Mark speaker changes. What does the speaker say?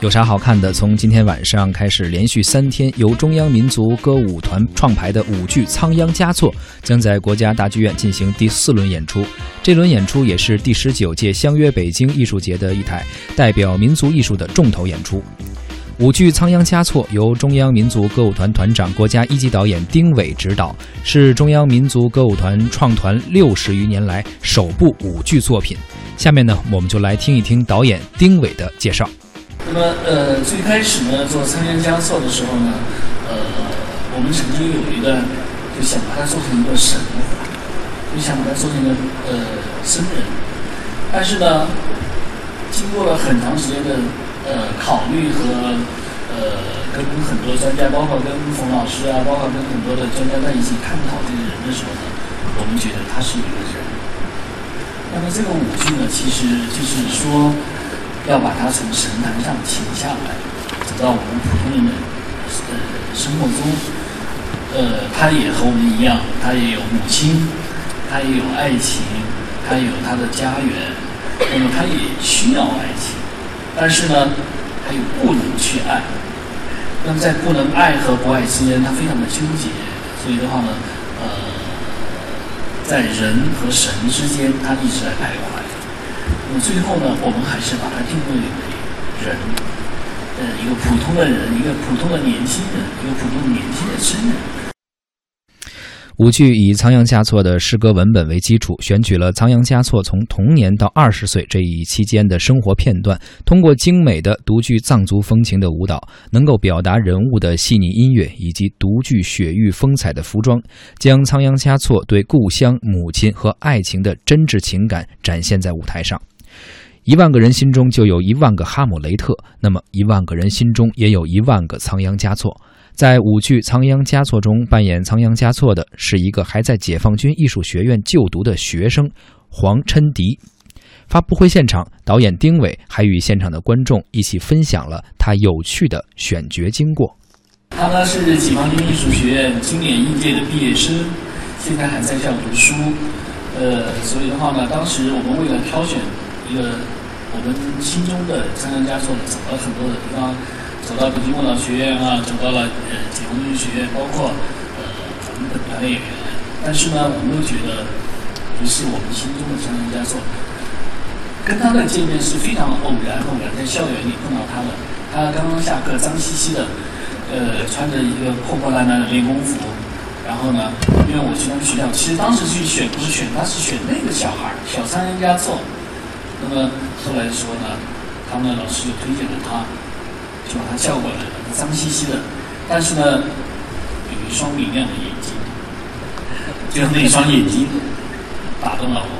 Speaker 1: 有啥好看的？从今天晚上开始，连续三天，由中央民族歌舞团创排的舞剧《仓央嘉措》将在国家大剧院进行第四轮演出。这轮演出也是第十九届相约北京艺术节的一台代表民族艺术的重头演出。舞剧《仓央嘉措》由中央民族歌舞团团长、国家一级导演丁伟执导，是中央民族歌舞团创团六十余年来首部舞剧作品。下面呢，我们就来听一听导演丁伟的介绍。
Speaker 2: 那么，呃，最开始呢，做《仓央嘉措》的时候呢，呃，我们曾经有一段就想把它做成一个神，就想把它做成一个呃僧人，但是呢，经过了很长时间的呃考虑和呃跟很多专家，包括跟冯老师啊，包括跟很多的专家在一起探讨这个人的时候呢，我们觉得他是一个人。那么这个五句呢，其实就是说。要把它从神坛上请下来，走到我们普通人的呃生活中。呃，他也和我们一样，他也有母亲，他也有爱情，他有他的家园。那么他也需要爱情，但是呢，他又不能去爱。那么在不能爱和不爱之间，他非常的纠结。所以的话呢，呃，在人和神之间，他一直在徘徊。那么最后呢，我们还是把它定位为人，呃，一个普通的人，一个普通的年轻人，一个普通的年轻的僧人。
Speaker 1: 舞剧以仓央嘉措的诗歌文本为基础，选取了仓央嘉措从童年到二十岁这一期间的生活片段，通过精美的独具藏族风情的舞蹈，能够表达人物的细腻音乐以及独具雪域风采的服装，将仓央嘉措对故乡、母亲和爱情的真挚情感展现在舞台上。一万个人心中就有一万个哈姆雷特，那么一万个人心中也有一万个仓央嘉措。在舞剧《仓央嘉措》中扮演仓央嘉措的是一个还在解放军艺术学院就读的学生黄琛迪。发布会现场，导演丁伟还与现场的观众一起分享了他有趣的选角经过。
Speaker 2: 他呢是解放军艺术学院今年应届的毕业生，现在还在校读书。呃，所以的话呢，当时我们为了挑选一个。我们心中的仓央嘉措走了很多的地方，走到北京舞蹈学院啊，走到了呃解放军学院，包括呃我们本团的演员。但是呢，我们都觉得不是我们心中的仓央嘉措。跟他的见面是非常偶然，偶然在校园里碰到他的。他刚刚下课，脏兮兮的，呃，穿着一个破破烂烂的练功服。然后呢，因为我去他们学校，其实当时去选不是选他，是选那个小孩儿，小仓央嘉措。那么后来说呢，他们的老师就推荐了他，就把他叫过来了。脏兮兮的，但是呢，有一双明亮的眼睛，就那双眼睛打动了我。